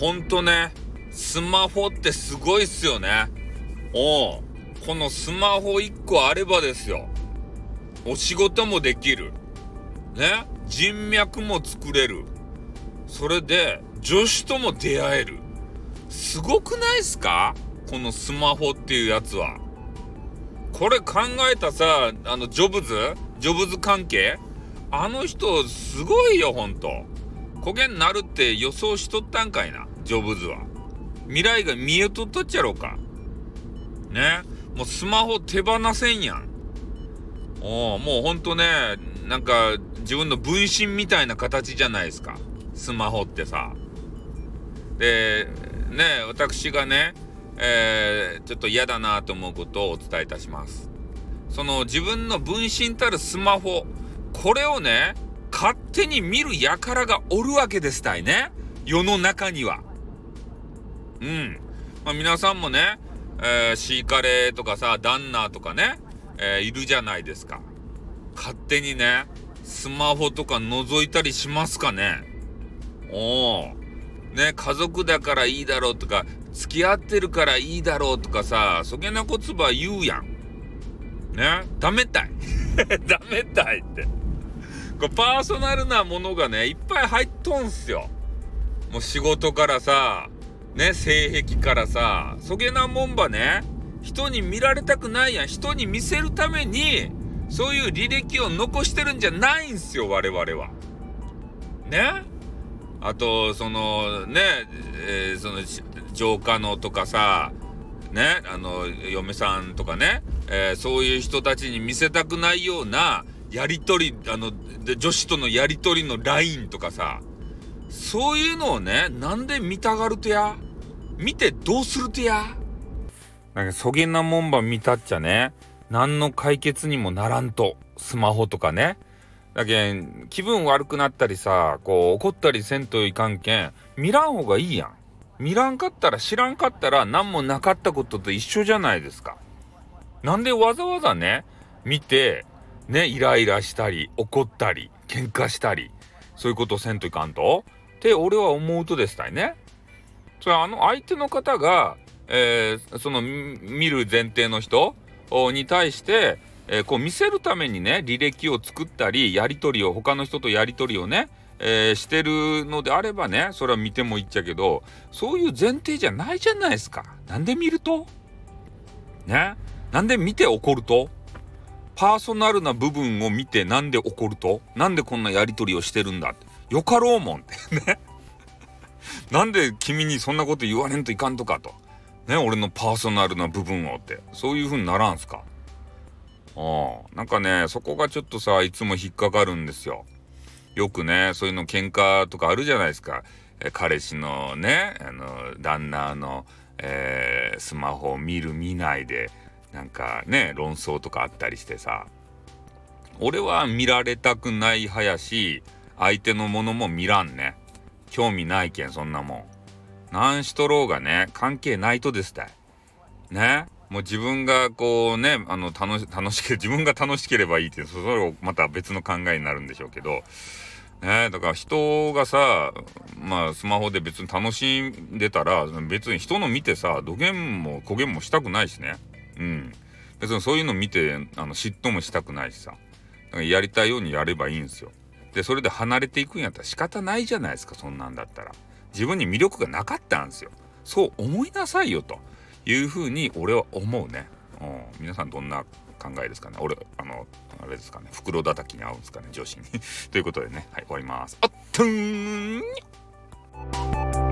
ほんとね、スマホってすごいっすよね。おこのスマホ1個あればですよ。お仕事もできる。ね人脈も作れる。それで、女子とも出会える。すごくないっすか？このスマホっていうやつは。これ考えたさ、あの、ジョブズ？ジョブズ関係？あの人、すごいよ、ほんと。焦げになるって予想しとったんかいな、ジョブズは。未来が見えとったっちゃろうか。ね。もうスマホ手放せんやん。おもうほんとね、なんか自分の分身みたいな形じゃないですか。スマホってさ。で、ね、私がね、えー、ちょっと嫌だなと思うことをお伝えいたします。その自分の分身たるスマホ、これをね、勝手に見る輩がおるわけですたいね。世の中には。うん。まあ、皆さんもね、えー、シーカレーとかさ、ダンナーとかね、えー、いるじゃないですか。勝手にね、スマホとか覗いたりしますかねおお。ね、家族だからいいだろうとか、付き合ってるからいいだろうとかさ、そげなこつば言うやん。ね、ダメたい。ダメたいって。こパーソナルなものがね、いっぱい入っとんすよ。もう仕事からさ、ね、性癖からさ、そげなもんばね、人に見られたくないやん。人に見せるために、そういう履歴を残してるんじゃないんすよ、我々は。ね？あと、その、ね、えー、その、浄化のとかさ、ね、あの、嫁さんとかね、えー、そういう人たちに見せたくないような、やりとり、あの、で、女子とのやりとりのラインとかさ、そういうのをね、なんで見たがるとや？見てどうするとや？なんか、そげなもんば見たっちゃね、何の解決にもならんと、スマホとかね。だけん、気分悪くなったりさ、こう、怒ったりせんといかんけん、見らん方がいいやん。見らんかったら知らんかったら何もなかったことと一緒じゃないですか。なんでわざわざね、見て、ね、イライラしたり、怒ったり、喧嘩したり、そういうことせんといかんと？って俺は思うとですたいね。それあの相手の方が、えー、その見る前提の人に対して、えー、こう見せるためにね、履歴を作ったり、やり取りを、他の人とやり取りをね、えー、してるのであればね、それは見てもいっちゃけど、そういう前提じゃないじゃないですか。なんで見ると？ね？なんで見て怒ると？パーソナルな部分を見てなんで怒ると？なんでこんなやり取りをしてるんだ？よかろうもんって ね。なんで君にそんなこと言われんといかんとかと。ね、俺のパーソナルな部分をって。そういう風にならんすか？ああ、なんかね、そこがちょっとさ、いつも引っかかるんですよ。よくね、そういうの喧嘩とかあるじゃないですか。彼氏のね、あの、旦那の、えー、スマホを見る見ないで、なんかね論争とかあったりしてさ俺は見られたくない派やし相手のものも見らんね。興味ないけんそんなもん。何しとろうがね関係ないとですたい。ね？もう自分がこうねあの楽し楽しけ自分が楽しければいいってそれをまた別の考えになるんでしょうけど。ね？だから人がさまあスマホで別に楽しんでたら別に人の見てさ土下も焦げんもしたくないしね。うん。別にそういうの見て、あの、嫉妬もしたくないしさ。だからやりたいようにやればいいんですよ。で、それで離れていくんやったら仕方ないじゃないですか、そんなんだったら。自分に魅力がなかったんですよ。そう思いなさいよ、というふうに俺は思うね。うん。皆さんどんな考えですかね。俺、あの、あれですかね。袋叩きに合うんですかね、女子に。ということでね、はい、終わります。あっとーん